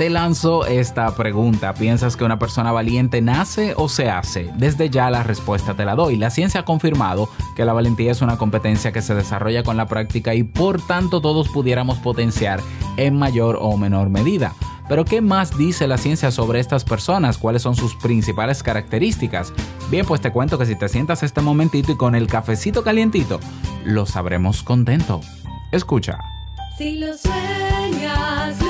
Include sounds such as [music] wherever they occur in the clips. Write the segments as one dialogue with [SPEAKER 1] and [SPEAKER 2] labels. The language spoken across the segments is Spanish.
[SPEAKER 1] te lanzo esta pregunta. ¿Piensas que una persona valiente nace o se hace? Desde ya la respuesta te la doy. La ciencia ha confirmado que la valentía es una competencia que se desarrolla con la práctica y por tanto todos pudiéramos potenciar en mayor o menor medida. Pero ¿qué más dice la ciencia sobre estas personas? ¿Cuáles son sus principales características? Bien, pues te cuento que si te sientas este momentito y con el cafecito calientito, lo sabremos contento. Escucha.
[SPEAKER 2] Si lo sueñas,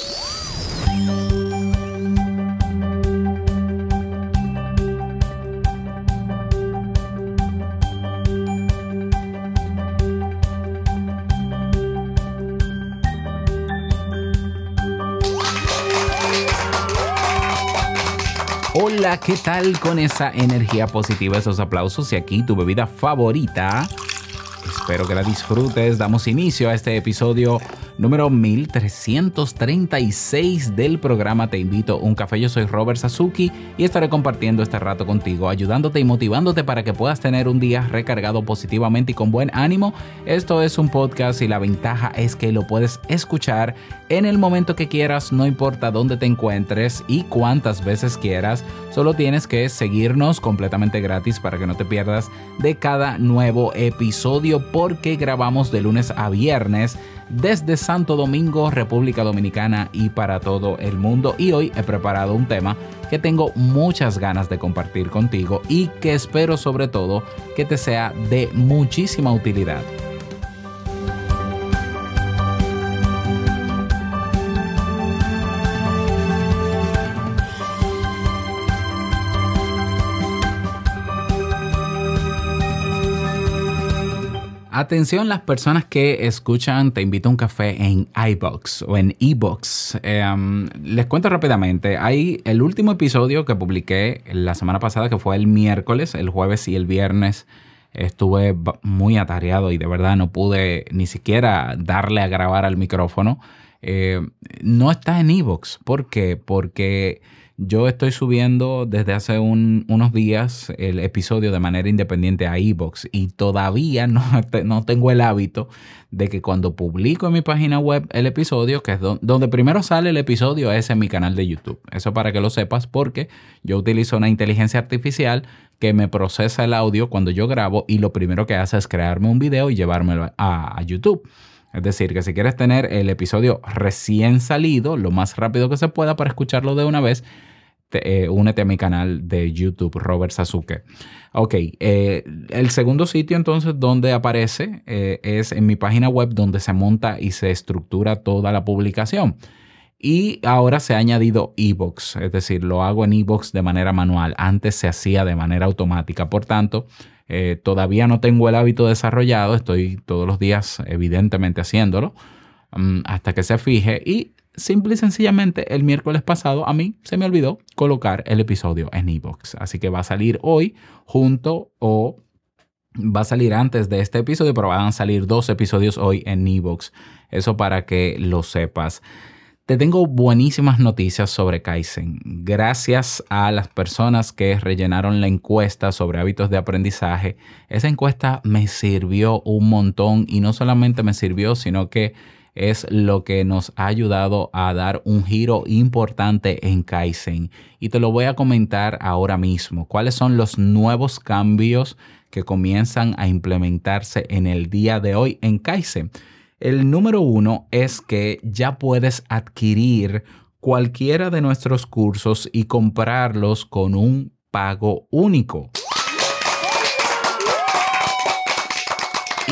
[SPEAKER 1] Hola, ¿qué tal con esa energía positiva, esos aplausos y aquí tu bebida favorita? Espero que la disfrutes. Damos inicio a este episodio número 1336 del programa Te invito a un café. Yo soy Robert Sasuki y estaré compartiendo este rato contigo, ayudándote y motivándote para que puedas tener un día recargado positivamente y con buen ánimo. Esto es un podcast y la ventaja es que lo puedes escuchar en el momento que quieras, no importa dónde te encuentres y cuántas veces quieras. Solo tienes que seguirnos completamente gratis para que no te pierdas de cada nuevo episodio porque grabamos de lunes a viernes desde Santo Domingo, República Dominicana y para todo el mundo. Y hoy he preparado un tema que tengo muchas ganas de compartir contigo y que espero sobre todo que te sea de muchísima utilidad. Atención las personas que escuchan Te invito a un café en iBox o en eBox. Eh, les cuento rápidamente, hay el último episodio que publiqué la semana pasada que fue el miércoles, el jueves y el viernes. Estuve muy atareado y de verdad no pude ni siquiera darle a grabar al micrófono. Eh, no está en eBox. ¿Por qué? Porque yo estoy subiendo desde hace un- unos días el episodio de manera independiente a iBox y todavía no, [laughs] no tengo el hábito de que cuando publico en mi página web el episodio, que es don- donde primero sale el episodio, es en mi canal de YouTube. Eso para que lo sepas porque yo utilizo una inteligencia artificial que me procesa el audio cuando yo grabo y lo primero que hace es crearme un video y llevármelo a YouTube. Es decir, que si quieres tener el episodio recién salido, lo más rápido que se pueda para escucharlo de una vez, eh, únete a mi canal de YouTube, Robert Sasuke. Ok, eh, el segundo sitio entonces donde aparece eh, es en mi página web donde se monta y se estructura toda la publicación. Y ahora se ha añadido eBox, es decir, lo hago en eBox de manera manual. Antes se hacía de manera automática. Por tanto, todavía no tengo el hábito desarrollado. Estoy todos los días, evidentemente, haciéndolo mm, hasta que se fije. Y simple y sencillamente, el miércoles pasado a mí se me olvidó colocar el episodio en eBox. Así que va a salir hoy junto o va a salir antes de este episodio, pero van a salir dos episodios hoy en eBox. Eso para que lo sepas. Te tengo buenísimas noticias sobre Kaizen. Gracias a las personas que rellenaron la encuesta sobre hábitos de aprendizaje, esa encuesta me sirvió un montón y no solamente me sirvió, sino que es lo que nos ha ayudado a dar un giro importante en Kaizen. Y te lo voy a comentar ahora mismo. ¿Cuáles son los nuevos cambios que comienzan a implementarse en el día de hoy en Kaizen? El número uno es que ya puedes adquirir cualquiera de nuestros cursos y comprarlos con un pago único.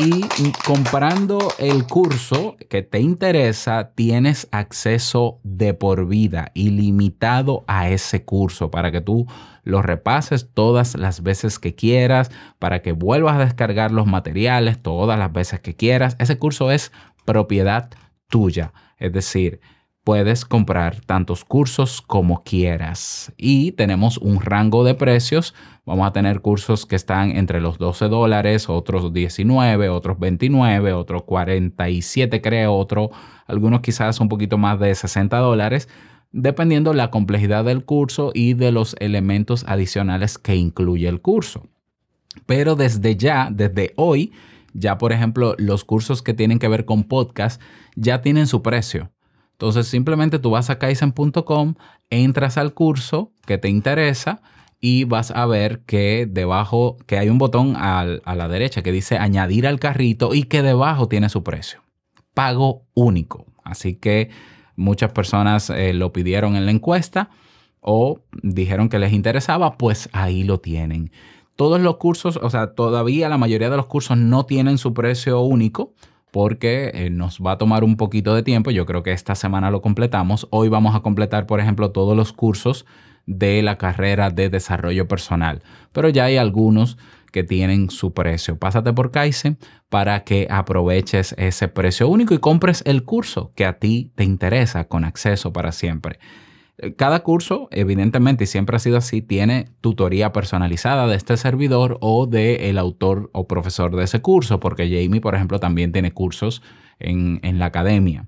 [SPEAKER 1] Y comprando el curso que te interesa, tienes acceso de por vida, ilimitado a ese curso, para que tú lo repases todas las veces que quieras, para que vuelvas a descargar los materiales todas las veces que quieras. Ese curso es propiedad tuya, es decir, puedes comprar tantos cursos como quieras. Y tenemos un rango de precios. Vamos a tener cursos que están entre los 12 dólares, otros 19, otros 29, otros 47 creo, otro, algunos quizás un poquito más de 60 dólares, dependiendo la complejidad del curso y de los elementos adicionales que incluye el curso. Pero desde ya, desde hoy, ya por ejemplo, los cursos que tienen que ver con podcast ya tienen su precio. Entonces simplemente tú vas a kaizen.com, entras al curso que te interesa y vas a ver que debajo, que hay un botón a la derecha que dice añadir al carrito y que debajo tiene su precio. Pago único. Así que muchas personas eh, lo pidieron en la encuesta o dijeron que les interesaba, pues ahí lo tienen. Todos los cursos, o sea, todavía la mayoría de los cursos no tienen su precio único porque eh, nos va a tomar un poquito de tiempo. Yo creo que esta semana lo completamos. Hoy vamos a completar, por ejemplo, todos los cursos de la carrera de desarrollo personal. Pero ya hay algunos que tienen su precio. Pásate por Kaizen para que aproveches ese precio único y compres el curso que a ti te interesa con acceso para siempre. Cada curso, evidentemente, y siempre ha sido así, tiene tutoría personalizada de este servidor o del autor o profesor de ese curso, porque Jamie, por ejemplo, también tiene cursos en, en la academia.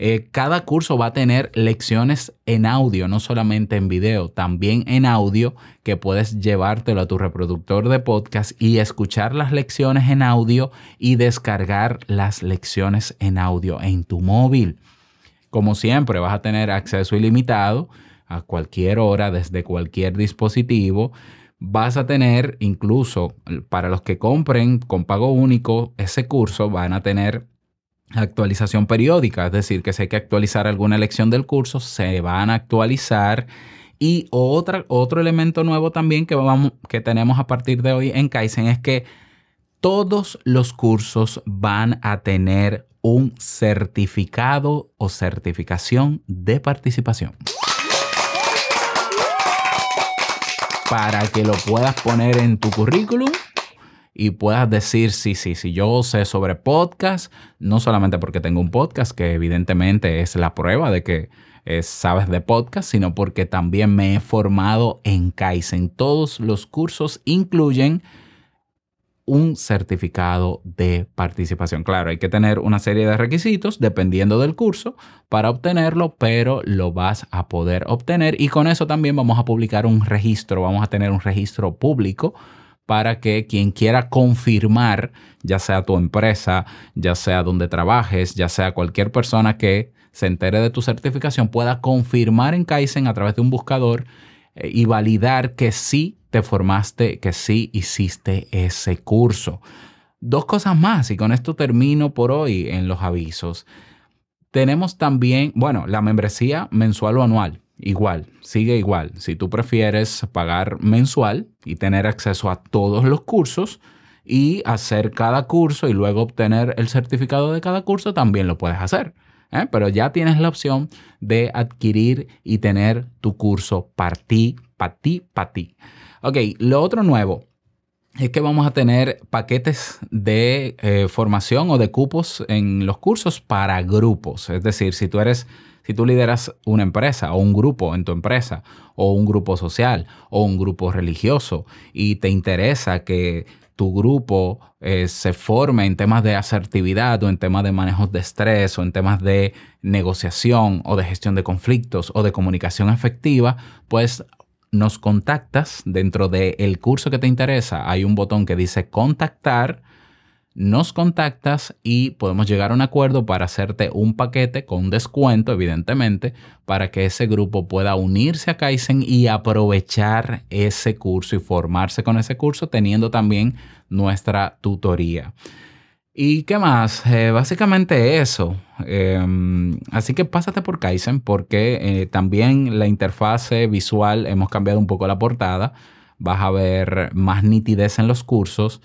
[SPEAKER 1] Eh, cada curso va a tener lecciones en audio, no solamente en video, también en audio, que puedes llevártelo a tu reproductor de podcast y escuchar las lecciones en audio y descargar las lecciones en audio en tu móvil. Como siempre, vas a tener acceso ilimitado a cualquier hora, desde cualquier dispositivo. Vas a tener, incluso para los que compren con pago único ese curso, van a tener actualización periódica, es decir, que si hay que actualizar alguna lección del curso, se van a actualizar. Y otro elemento nuevo también que, vamos, que tenemos a partir de hoy en Kaizen es que todos los cursos van a tener un certificado o certificación de participación. Para que lo puedas poner en tu currículum y puedas decir, sí, sí, sí, yo sé sobre podcast, no solamente porque tengo un podcast, que evidentemente es la prueba de que eh, sabes de podcast, sino porque también me he formado en Kaizen. Todos los cursos incluyen un certificado de participación. Claro, hay que tener una serie de requisitos dependiendo del curso para obtenerlo, pero lo vas a poder obtener y con eso también vamos a publicar un registro, vamos a tener un registro público para que quien quiera confirmar, ya sea tu empresa, ya sea donde trabajes, ya sea cualquier persona que se entere de tu certificación, pueda confirmar en Kaizen a través de un buscador eh, y validar que sí te formaste, que sí hiciste ese curso. Dos cosas más y con esto termino por hoy en los avisos. Tenemos también, bueno, la membresía mensual o anual. Igual, sigue igual. Si tú prefieres pagar mensual y tener acceso a todos los cursos y hacer cada curso y luego obtener el certificado de cada curso, también lo puedes hacer. ¿eh? Pero ya tienes la opción de adquirir y tener tu curso para ti, para ti, para ti. Ok, lo otro nuevo es que vamos a tener paquetes de eh, formación o de cupos en los cursos para grupos. Es decir, si tú eres, si tú lideras una empresa o un grupo en tu empresa o un grupo social o un grupo religioso y te interesa que tu grupo eh, se forme en temas de asertividad o en temas de manejo de estrés o en temas de negociación o de gestión de conflictos o de comunicación efectiva, pues nos contactas dentro del curso que te interesa. Hay un botón que dice contactar. Nos contactas y podemos llegar a un acuerdo para hacerte un paquete con descuento, evidentemente, para que ese grupo pueda unirse a Kaizen y aprovechar ese curso y formarse con ese curso, teniendo también nuestra tutoría. ¿Y qué más? Eh, básicamente eso. Eh, así que pásate por Kaizen porque eh, también la interfase visual hemos cambiado un poco la portada. Vas a ver más nitidez en los cursos.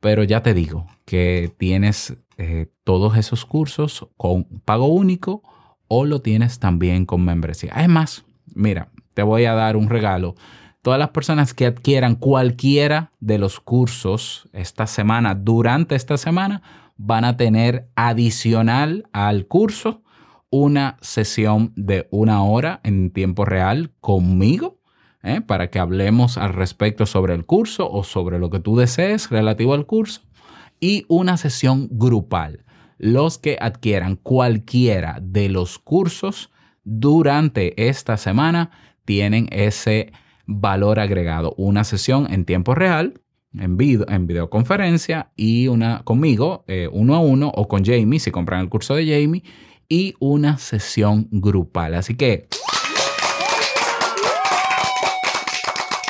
[SPEAKER 1] pero ya te digo que tienes eh, todos esos cursos con pago único o lo tienes también con membresía. Es más, mira, te voy a dar un regalo. Todas las personas que adquieran cualquiera de los cursos esta semana, durante esta semana, van a tener adicional al curso una sesión de una hora en tiempo real conmigo ¿eh? para que hablemos al respecto sobre el curso o sobre lo que tú desees relativo al curso y una sesión grupal. Los que adquieran cualquiera de los cursos durante esta semana tienen ese valor agregado, una sesión en tiempo real en, video, en videoconferencia y una conmigo, eh, uno a uno, o con Jamie, si compran el curso de Jamie, y una sesión grupal. Así que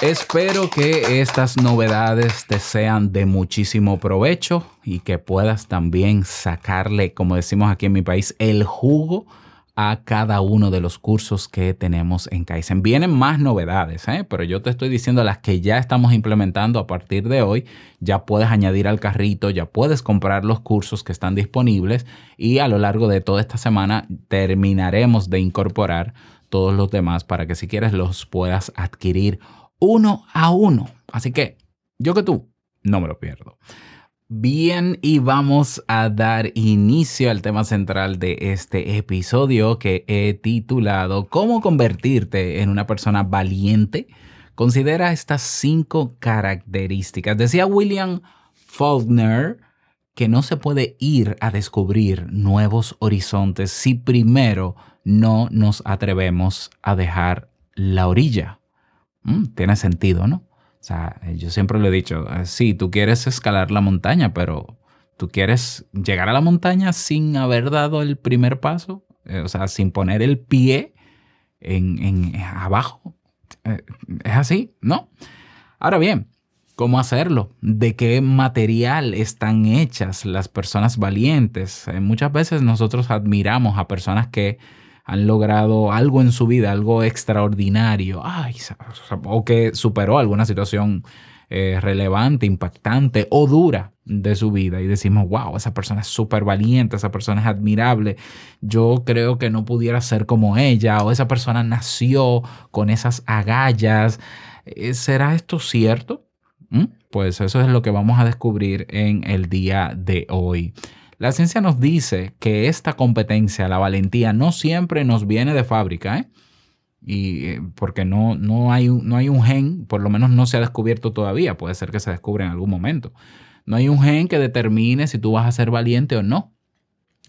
[SPEAKER 1] espero que estas novedades te sean de muchísimo provecho y que puedas también sacarle, como decimos aquí en mi país, el jugo a cada uno de los cursos que tenemos en Kaizen. Vienen más novedades, ¿eh? pero yo te estoy diciendo las que ya estamos implementando a partir de hoy. Ya puedes añadir al carrito, ya puedes comprar los cursos que están disponibles y a lo largo de toda esta semana terminaremos de incorporar todos los demás para que si quieres los puedas adquirir uno a uno. Así que yo que tú, no me lo pierdo. Bien, y vamos a dar inicio al tema central de este episodio que he titulado ¿Cómo convertirte en una persona valiente? Considera estas cinco características. Decía William Faulkner que no se puede ir a descubrir nuevos horizontes si primero no nos atrevemos a dejar la orilla. Mm, tiene sentido, ¿no? O sea, yo siempre le he dicho, eh, sí, tú quieres escalar la montaña, pero tú quieres llegar a la montaña sin haber dado el primer paso, eh, o sea, sin poner el pie en, en abajo. Eh, es así, ¿no? Ahora bien, ¿cómo hacerlo? ¿De qué material están hechas las personas valientes? muchas veces nosotros admiramos a personas que han logrado algo en su vida, algo extraordinario, o que superó alguna situación eh, relevante, impactante o dura de su vida y decimos, wow, esa persona es súper valiente, esa persona es admirable, yo creo que no pudiera ser como ella o esa persona nació con esas agallas. Eh, ¿Será esto cierto? ¿Mm? Pues eso es lo que vamos a descubrir en el día de hoy. La ciencia nos dice que esta competencia, la valentía, no siempre nos viene de fábrica, ¿eh? Y eh, porque no, no, hay, no hay un gen, por lo menos no se ha descubierto todavía, puede ser que se descubra en algún momento. No hay un gen que determine si tú vas a ser valiente o no.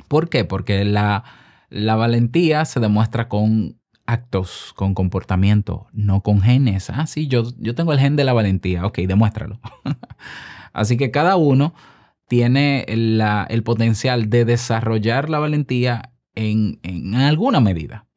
[SPEAKER 1] ¿Por qué? Porque la, la valentía se demuestra con actos, con comportamiento, no con genes. Ah, sí, yo, yo tengo el gen de la valentía. Ok, demuéstralo. [laughs] Así que cada uno tiene el potencial de desarrollar la valentía en, alguna medida.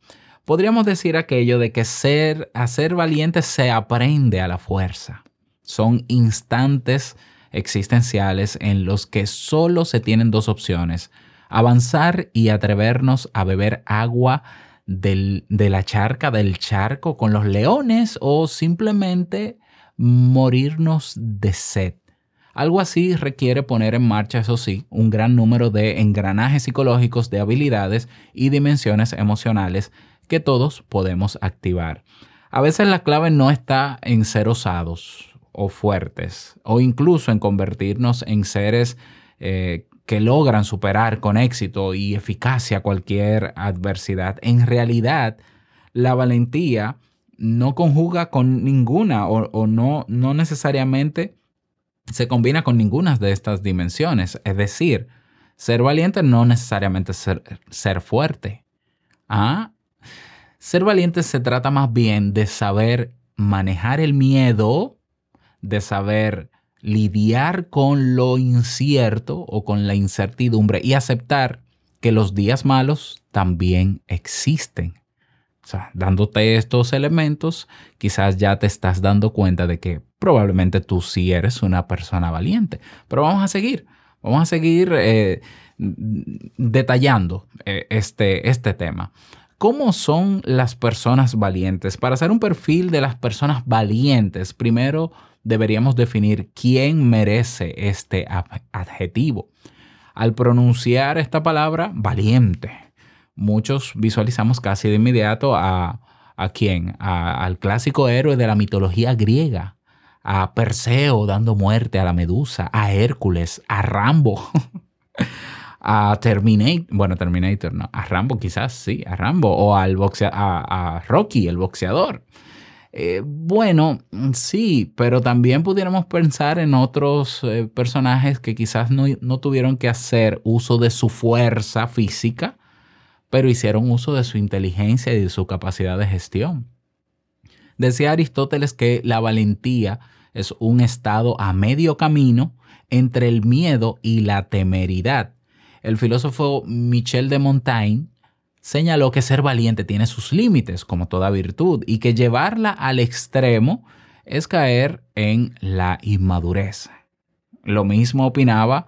[SPEAKER 1] Podríamos decir aquello de que ser, valiente se aprende a la fuerza. Son instantes existenciales en los que solo se tienen dos opciones, avanzar y atrevernos a beber agua de la charca, del charco con los leones o simplemente morirnos de sed. Algo así requiere poner en marcha, eso sí, un gran número de engranajes psicológicos de habilidades y dimensiones emocionales que todos podemos activar. A veces la clave no está en ser osados o fuertes o incluso en convertirnos en seres eh, que logran superar con éxito y eficacia cualquier adversidad. En realidad, la valentía no conjuga con ninguna o, o no, no necesariamente se combina con ninguna de estas dimensiones. Es decir, ser valiente no necesariamente ser, ser fuerte. ¿Ah? Ser valiente se trata más bien de saber manejar el miedo, de saber lidiar con lo incierto o con la incertidumbre y aceptar que los días malos también existen. O sea, dándote estos elementos, quizás ya te estás dando cuenta de que probablemente tú sí eres una persona valiente. Pero vamos a seguir, vamos a seguir eh, detallando eh, este, este tema. ¿Cómo son las personas valientes? Para hacer un perfil de las personas valientes, primero deberíamos definir quién merece este ad- adjetivo. Al pronunciar esta palabra, valiente, muchos visualizamos casi de inmediato a, a quién? A- al clásico héroe de la mitología griega, a Perseo dando muerte a la medusa, a Hércules, a Rambo, [laughs] a Terminator, bueno, Terminator no, a Rambo quizás sí, a Rambo, o al boxea a, a Rocky, el boxeador. Eh, bueno, sí, pero también pudiéramos pensar en otros eh, personajes que quizás no, no tuvieron que hacer uso de su fuerza física, pero hicieron uso de su inteligencia y de su capacidad de gestión. Decía Aristóteles que la valentía es un estado a medio camino entre el miedo y la temeridad. El filósofo Michel de Montaigne señaló que ser valiente tiene sus límites, como toda virtud, y que llevarla al extremo es caer en la inmadurez. Lo mismo opinaba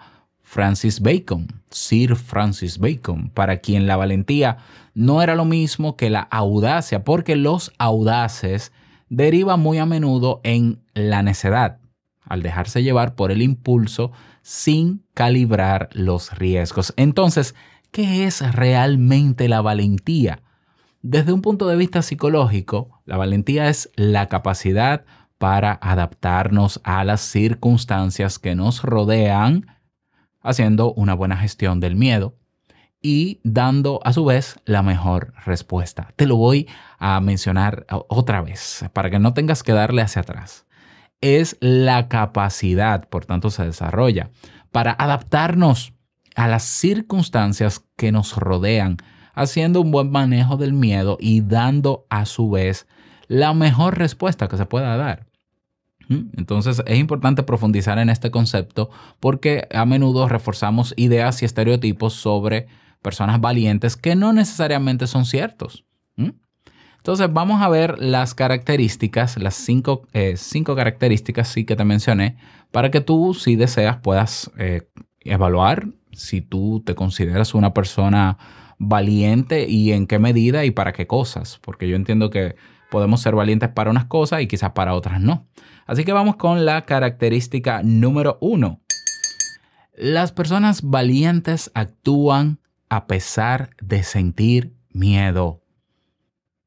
[SPEAKER 1] Francis Bacon, Sir Francis Bacon, para quien la valentía no era lo mismo que la audacia, porque los audaces derivan muy a menudo en la necedad, al dejarse llevar por el impulso sin calibrar los riesgos. Entonces, ¿qué es realmente la valentía? Desde un punto de vista psicológico, la valentía es la capacidad para adaptarnos a las circunstancias que nos rodean, haciendo una buena gestión del miedo y dando a su vez la mejor respuesta. Te lo voy a mencionar otra vez para que no tengas que darle hacia atrás. Es la capacidad, por tanto se desarrolla, para adaptarnos a las circunstancias que nos rodean, haciendo un buen manejo del miedo y dando a su vez la mejor respuesta que se pueda dar. Entonces es importante profundizar en este concepto porque a menudo reforzamos ideas y estereotipos sobre personas valientes que no necesariamente son ciertos. Entonces vamos a ver las características, las cinco, eh, cinco características sí que te mencioné, para que tú, si deseas, puedas eh, evaluar si tú te consideras una persona valiente y en qué medida y para qué cosas, porque yo entiendo que podemos ser valientes para unas cosas y quizás para otras no. Así que vamos con la característica número uno. Las personas valientes actúan a pesar de sentir miedo.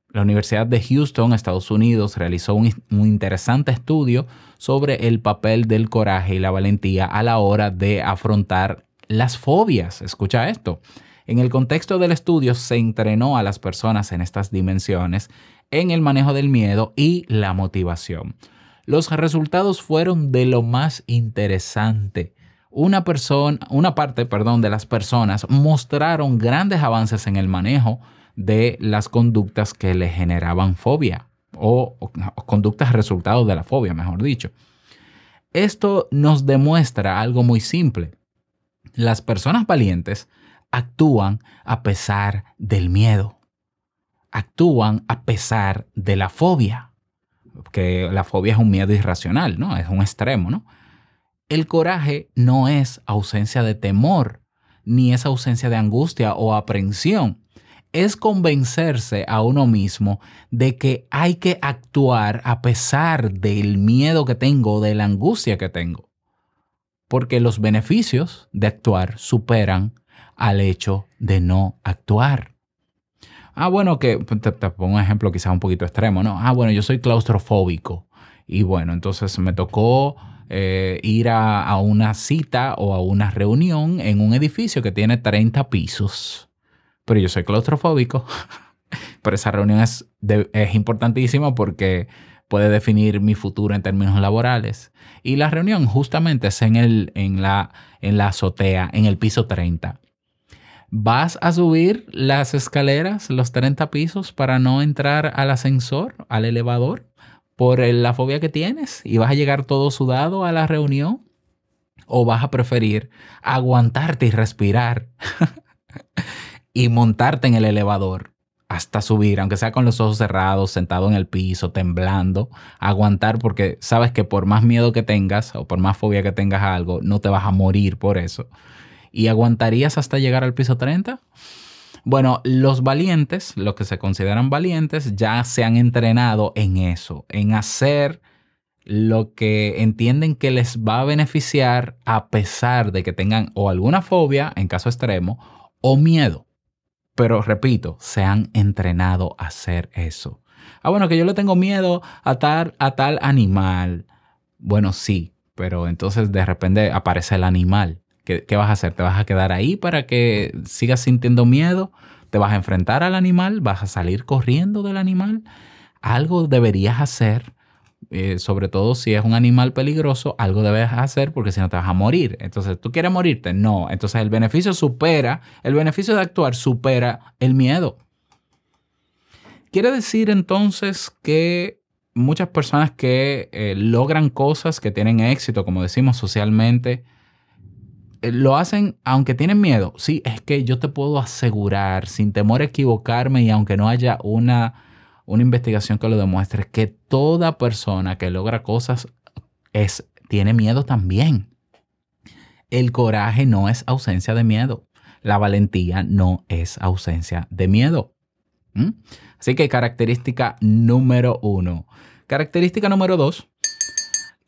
[SPEAKER 1] La Universidad de Houston, Estados Unidos, realizó un, interesante estudio sobre el papel del coraje y la valentía a la hora de afrontar las fobias. Escucha esto. En el contexto del estudio se entrenó a las personas en estas dimensiones en el manejo del miedo y la motivación. Los resultados fueron de lo más interesante. Una persona, una parte, perdón, de las personas mostraron grandes avances en el manejo de las conductas que le generaban fobia o, o, conductas resultados de la fobia, mejor dicho. Esto nos demuestra algo muy simple. Las personas valientes actúan a pesar del miedo. Actúan a pesar de la fobia. Que la fobia es un miedo irracional, ¿no? Es un extremo, ¿no? El coraje no es ausencia de temor, ni es ausencia de angustia o aprensión. Es convencerse a uno mismo de que hay que actuar a pesar del miedo que tengo, de la angustia que tengo. Porque los beneficios de actuar superan al hecho de no actuar. Ah, bueno, que te, te pongo un ejemplo quizás un poquito extremo, ¿no? Ah, bueno, yo soy claustrofóbico. Y bueno, entonces me tocó eh, ir a, a, una cita o a una reunión en un edificio que tiene 30 pisos. Pero yo soy claustrofóbico. [laughs] Pero esa reunión es, de, es importantísima porque puede definir mi futuro en términos laborales. Y la reunión justamente es en, el, en, la, en la azotea, en el piso 30. ¿Vas a subir las escaleras, los 30 pisos, para no entrar al ascensor, al elevador, por la fobia que tienes? ¿Y vas a llegar todo sudado a la reunión? ¿O vas a preferir aguantarte y respirar [laughs] y montarte en el elevador hasta subir, aunque sea con los ojos cerrados, sentado en el piso, temblando, aguantar porque sabes que por más miedo que tengas o por más fobia que tengas a algo, no te vas a morir por eso. ¿Y aguantarías hasta llegar al piso 30? Bueno, los valientes, los que se consideran valientes, ya se han entrenado en eso, en hacer lo que entienden que les va a beneficiar a pesar de que tengan o alguna fobia, en caso extremo, o miedo. Pero repito, se han entrenado a hacer eso. Ah, bueno, que yo le tengo miedo a tal, a tal animal. Bueno, sí, pero entonces de repente aparece el animal. ¿Qué, ¿Qué vas a hacer? ¿Te vas a quedar ahí para que sigas sintiendo miedo? ¿Te vas a enfrentar al animal? ¿Vas a salir corriendo del animal? Algo deberías hacer eh, sobre todo si es un animal peligroso, algo debes hacer porque si no te vas a morir. Entonces, ¿tú quieres morirte? No. Entonces, el beneficio supera, el beneficio de actuar supera el miedo. Quiere decir entonces que muchas personas que eh, logran cosas, que tienen éxito, como decimos socialmente, lo hacen aunque tienen miedo. Sí, es que yo te puedo asegurar, sin temor a equivocarme y aunque no haya una una investigación que lo demuestre, que toda persona que logra cosas es, tiene miedo también. El coraje no es ausencia de miedo. La valentía no es ausencia de miedo. ¿Mm? Así que característica número uno. Característica número dos.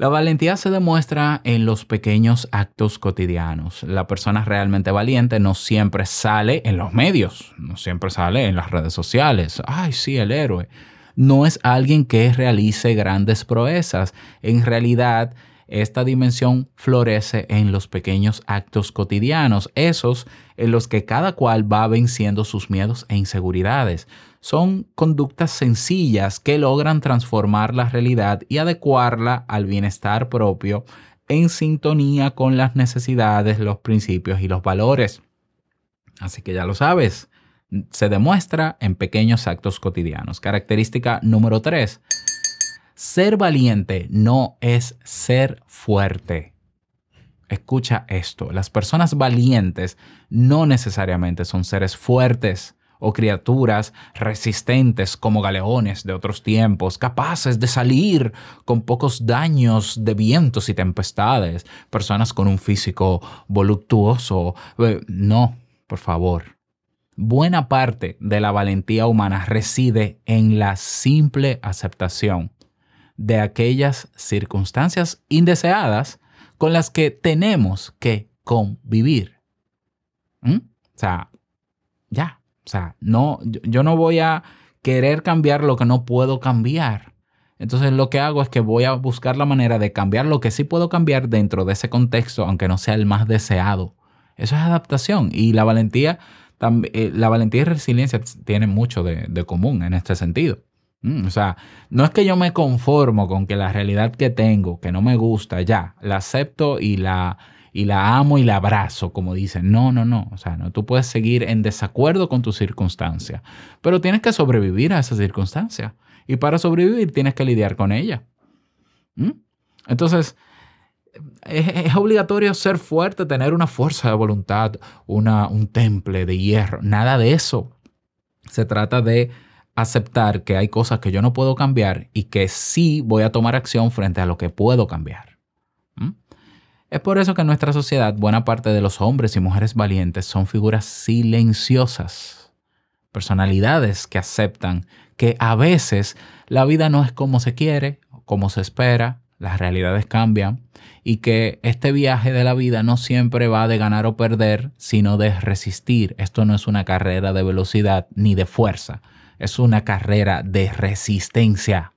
[SPEAKER 1] La valentía se demuestra en los pequeños actos cotidianos. La persona realmente valiente no siempre sale en los medios, no siempre sale en las redes sociales. Ay, sí, el héroe. No es alguien que realice grandes proezas. En realidad, esta dimensión florece en los pequeños actos cotidianos, esos en los que cada cual va venciendo sus miedos e inseguridades son conductas sencillas que logran transformar la realidad y adecuarla al bienestar propio en sintonía con las necesidades, los principios y los valores. Así que ya lo sabes, se demuestra en pequeños actos cotidianos. Característica número 3. Ser valiente no es ser fuerte. Escucha esto, las personas valientes no necesariamente son seres fuertes o criaturas resistentes como galeones de otros tiempos, capaces de salir con pocos daños de vientos y tempestades, personas con un físico voluptuoso. Eh, No, por favor. Buena parte de la valentía humana reside en la simple aceptación de aquellas circunstancias indeseadas con las que tenemos que convivir. ¿Mm? O sea, ya, o sea, no, yo, no voy a querer cambiar lo que no puedo cambiar. Entonces lo que hago es que voy a buscar la manera de cambiar lo que sí puedo cambiar dentro de ese contexto, aunque no sea el más deseado. Eso es adaptación. Y la valentía, eh, la valentía y resiliencia tienen mucho de, de común en este sentido. Mm, o sea, no es que yo me conformo con que la realidad que tengo, que no me gusta, ya, la acepto y la, y la amo y la abrazo, como dicen. No, no, no. O sea, no, tú puedes seguir en desacuerdo con tu circunstancia, pero tienes que sobrevivir a esa circunstancia. Y para sobrevivir tienes que lidiar con ella. ¿Mm? Entonces, es, es obligatorio ser fuerte, tener una fuerza de voluntad, una, un temple de hierro. Nada de eso. Se trata de aceptar que hay cosas que yo no puedo cambiar y que sí voy a tomar acción frente a lo que puedo cambiar. Es por eso que en nuestra sociedad buena parte de los hombres y mujeres valientes son figuras silenciosas, personalidades que aceptan que a veces la vida no es como se quiere, como se espera, las realidades cambian y que este viaje de la vida no siempre va de ganar o perder, sino de resistir. Esto no es una carrera de velocidad ni de fuerza, es una carrera de resistencia.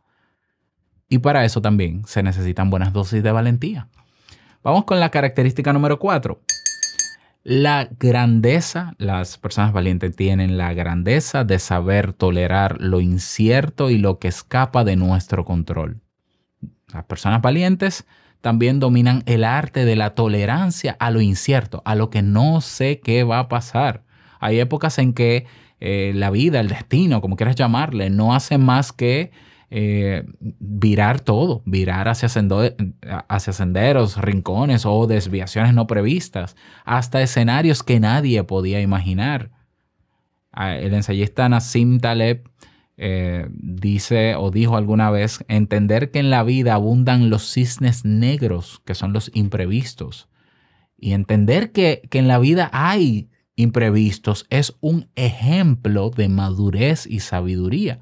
[SPEAKER 1] Y para eso también se necesitan buenas dosis de valentía. Vamos con la característica número cuatro. La grandeza, las personas valientes tienen la grandeza de saber tolerar lo incierto y lo que escapa de nuestro control. Las personas valientes también dominan el arte de la tolerancia a lo incierto, a lo que no sé qué va a pasar. Hay épocas en que eh, la vida, el destino, como quieras llamarle, no hace más que eh, virar todo, virar hacia, senderos, rincones o desviaciones no previstas, hasta escenarios que nadie podía imaginar. Ah, El ensayista Nassim Taleb eh, dice o dijo alguna vez, entender que en la vida abundan los cisnes negros, que son los imprevistos, y entender que, que en la vida hay imprevistos es un ejemplo de madurez y sabiduría.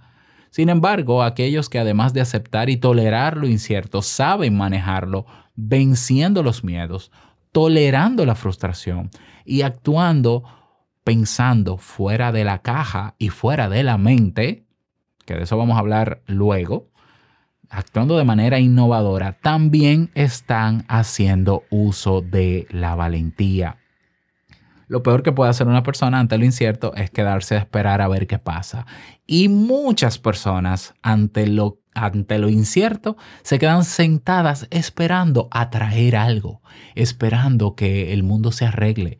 [SPEAKER 1] Sin embargo, aquellos que además de aceptar y tolerar lo incierto, saben manejarlo, venciendo los miedos, tolerando la frustración y actuando pensando fuera de la caja y fuera de la mente, que de eso vamos a hablar luego, actuando de manera innovadora, también están haciendo uso de la valentía. Lo peor que puede hacer una persona ante lo incierto es quedarse a esperar a ver qué pasa. Y muchas personas ante lo, ante lo incierto se quedan sentadas esperando atraer algo, esperando que el mundo se arregle.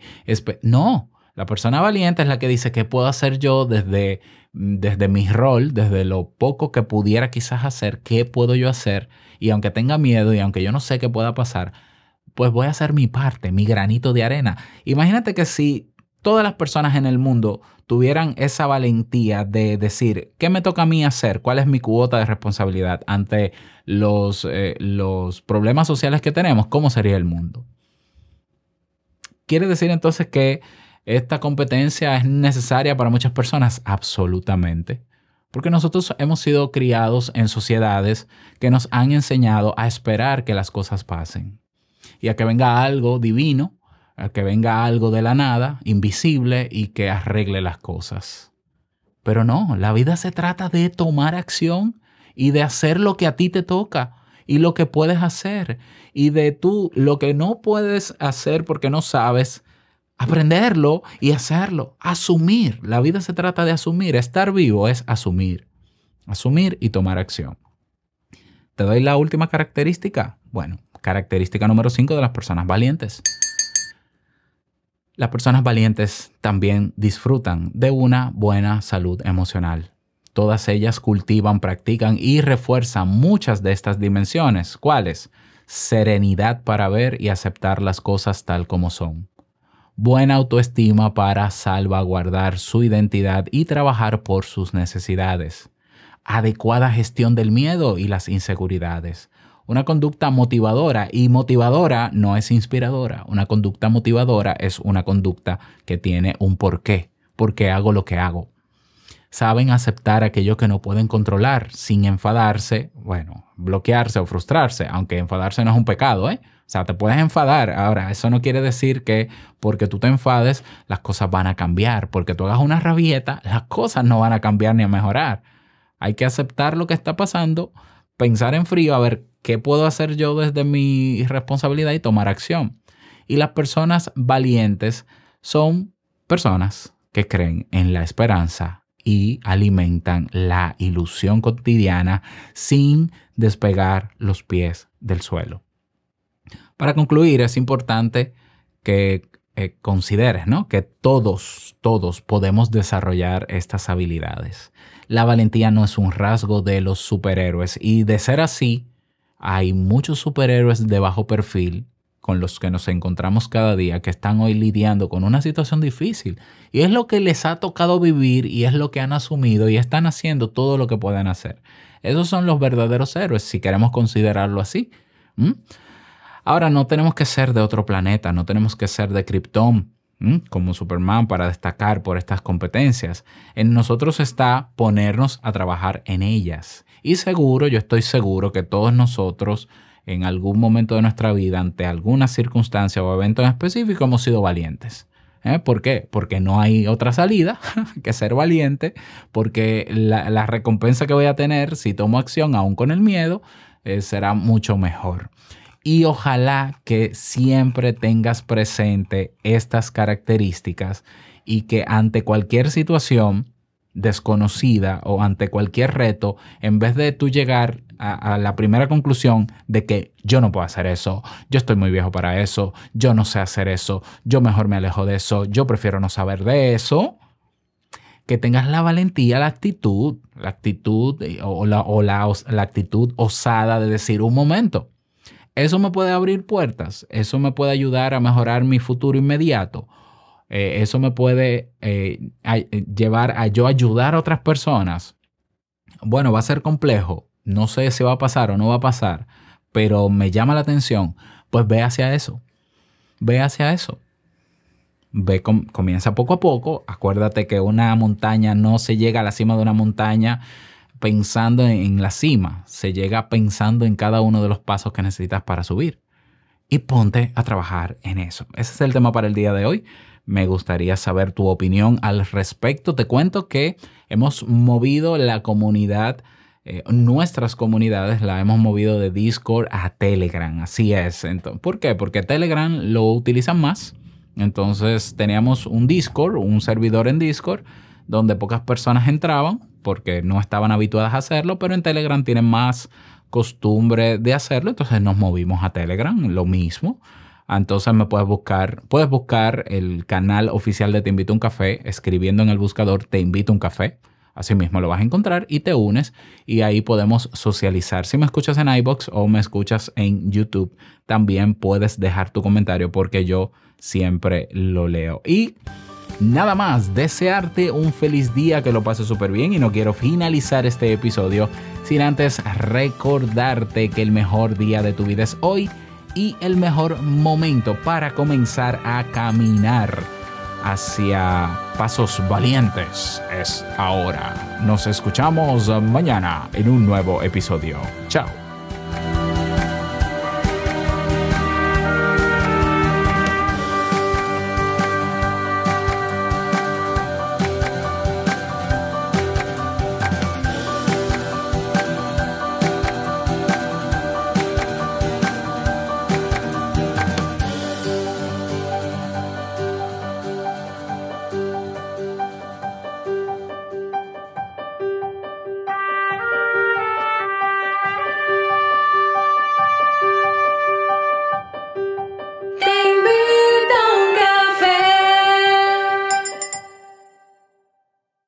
[SPEAKER 1] No, la persona valiente es la que dice qué puedo hacer yo desde, desde mi rol, desde lo poco que pudiera quizás hacer, qué puedo yo hacer. Y aunque tenga miedo y aunque yo no sé qué pueda pasar, pues voy a hacer mi parte, mi granito de arena. Imagínate que si todas las personas en el mundo tuvieran esa valentía de decir, ¿qué me toca a mí hacer? ¿Cuál es mi cuota de responsabilidad ante los, eh, los problemas sociales que tenemos? ¿Cómo sería el mundo? ¿Quiere decir entonces que esta competencia es necesaria para muchas personas? Absolutamente. Porque nosotros hemos sido criados en sociedades que nos han enseñado a esperar que las cosas pasen y a que venga algo divino, que venga algo de la nada, invisible y que arregle las cosas. Pero no, la vida se trata de tomar acción y de hacer lo que a ti te toca y lo que puedes hacer y de tú lo que no puedes hacer porque no sabes, aprenderlo y hacerlo, asumir. La vida se trata de asumir, estar vivo es asumir, asumir y tomar acción. ¿Te doy la última característica? Bueno, característica número 5 de las personas valientes. Las personas valientes también disfrutan de una buena salud emocional. Todas ellas cultivan, practican y refuerzan muchas de estas dimensiones. ¿Cuáles? Serenidad para ver y aceptar las cosas tal como son. Buena autoestima para salvaguardar su identidad y trabajar por sus necesidades. Adecuada gestión del miedo y las inseguridades. Una conducta motivadora y motivadora no es inspiradora. Una conducta motivadora es una conducta que tiene un porqué. ¿Por qué hago lo que hago? Saben aceptar aquello que no pueden controlar sin enfadarse, bueno, bloquearse o frustrarse, aunque enfadarse no es un pecado, ¿eh? O sea, te puedes enfadar. Ahora, eso no quiere decir que porque tú te enfades, las cosas van a cambiar. Porque tú hagas una rabieta, las cosas no van a cambiar ni a mejorar. Hay que aceptar lo que está pasando, pensar en frío, a ver qué puedo hacer yo desde mi responsabilidad y tomar acción. Y las personas valientes son personas que creen en la esperanza y alimentan la ilusión cotidiana sin despegar los pies del suelo. Para concluir, es importante que eh, consideres ¿no? que todos, todos podemos desarrollar estas habilidades. La valentía no es un rasgo de los superhéroes y de ser así, hay muchos superhéroes de bajo perfil con los que nos encontramos cada día que están hoy lidiando con una situación difícil y es lo que les ha tocado vivir y es lo que han asumido y están haciendo todo lo que pueden hacer. Esos son los verdaderos héroes, si queremos considerarlo así. ¿Mm? Ahora, no tenemos que ser de otro planeta, no tenemos que ser de Krypton, ¿m? como Superman, para destacar por estas competencias. En nosotros está ponernos a trabajar en ellas. Y seguro, yo estoy seguro que todos nosotros, en algún momento de nuestra vida, ante alguna circunstancia o evento en específico, hemos sido valientes. ¿Eh? ¿Por qué? Porque no hay otra salida [laughs] que ser valiente, porque la, la recompensa que voy a tener si tomo acción aún con el miedo eh, será mucho mejor. Y ojalá que siempre tengas presente estas características y que ante cualquier situación desconocida o ante cualquier reto, en vez de tú llegar a, la primera conclusión de que yo no puedo hacer eso, yo estoy muy viejo para eso, yo no sé hacer eso, yo mejor me alejo de eso, yo prefiero no saber de eso, que tengas la valentía, la actitud, la actitud o la, o la, la actitud osada de decir un momento. Eso me puede abrir puertas, eso me puede ayudar a mejorar mi futuro inmediato, eh, eso me puede eh, a, llevar a yo ayudar a otras personas. Bueno, va a ser complejo, no sé si va a pasar o no va a pasar, pero me llama la atención, pues ve hacia eso, ve hacia eso. ve com- comienza poco a poco. Acuérdate que una montaña no se llega a la cima de una montaña pensando en, en la cima, se llega pensando en cada uno de los pasos que necesitas para subir. Y ponte a trabajar en eso. Ese es el tema para el día de hoy. Me gustaría saber tu opinión al respecto. Te cuento que hemos movido la comunidad, eh, nuestras comunidades la hemos movido de Discord a Telegram. Así es. Entonces, ¿Por qué? Porque Telegram lo utilizan más. Entonces teníamos un Discord, un servidor en Discord, donde pocas personas entraban porque no estaban habituadas a hacerlo, pero en Telegram tienen más costumbre de hacerlo, entonces nos movimos a Telegram, lo mismo. Entonces me puedes buscar, puedes buscar el canal oficial de Te Invito a un Café, escribiendo en el buscador Te Invito a un Café. Así mismo lo vas a encontrar y te unes y ahí podemos socializar. Si me escuchas en iBox o me escuchas en YouTube, también puedes dejar tu comentario porque yo siempre lo leo. Y Nada más, desearte un feliz día, que lo pases súper bien y no quiero finalizar este episodio sin antes recordarte que el mejor día de tu vida es hoy y el mejor momento para comenzar a caminar hacia pasos valientes es ahora. Nos escuchamos mañana en un nuevo episodio. Chao.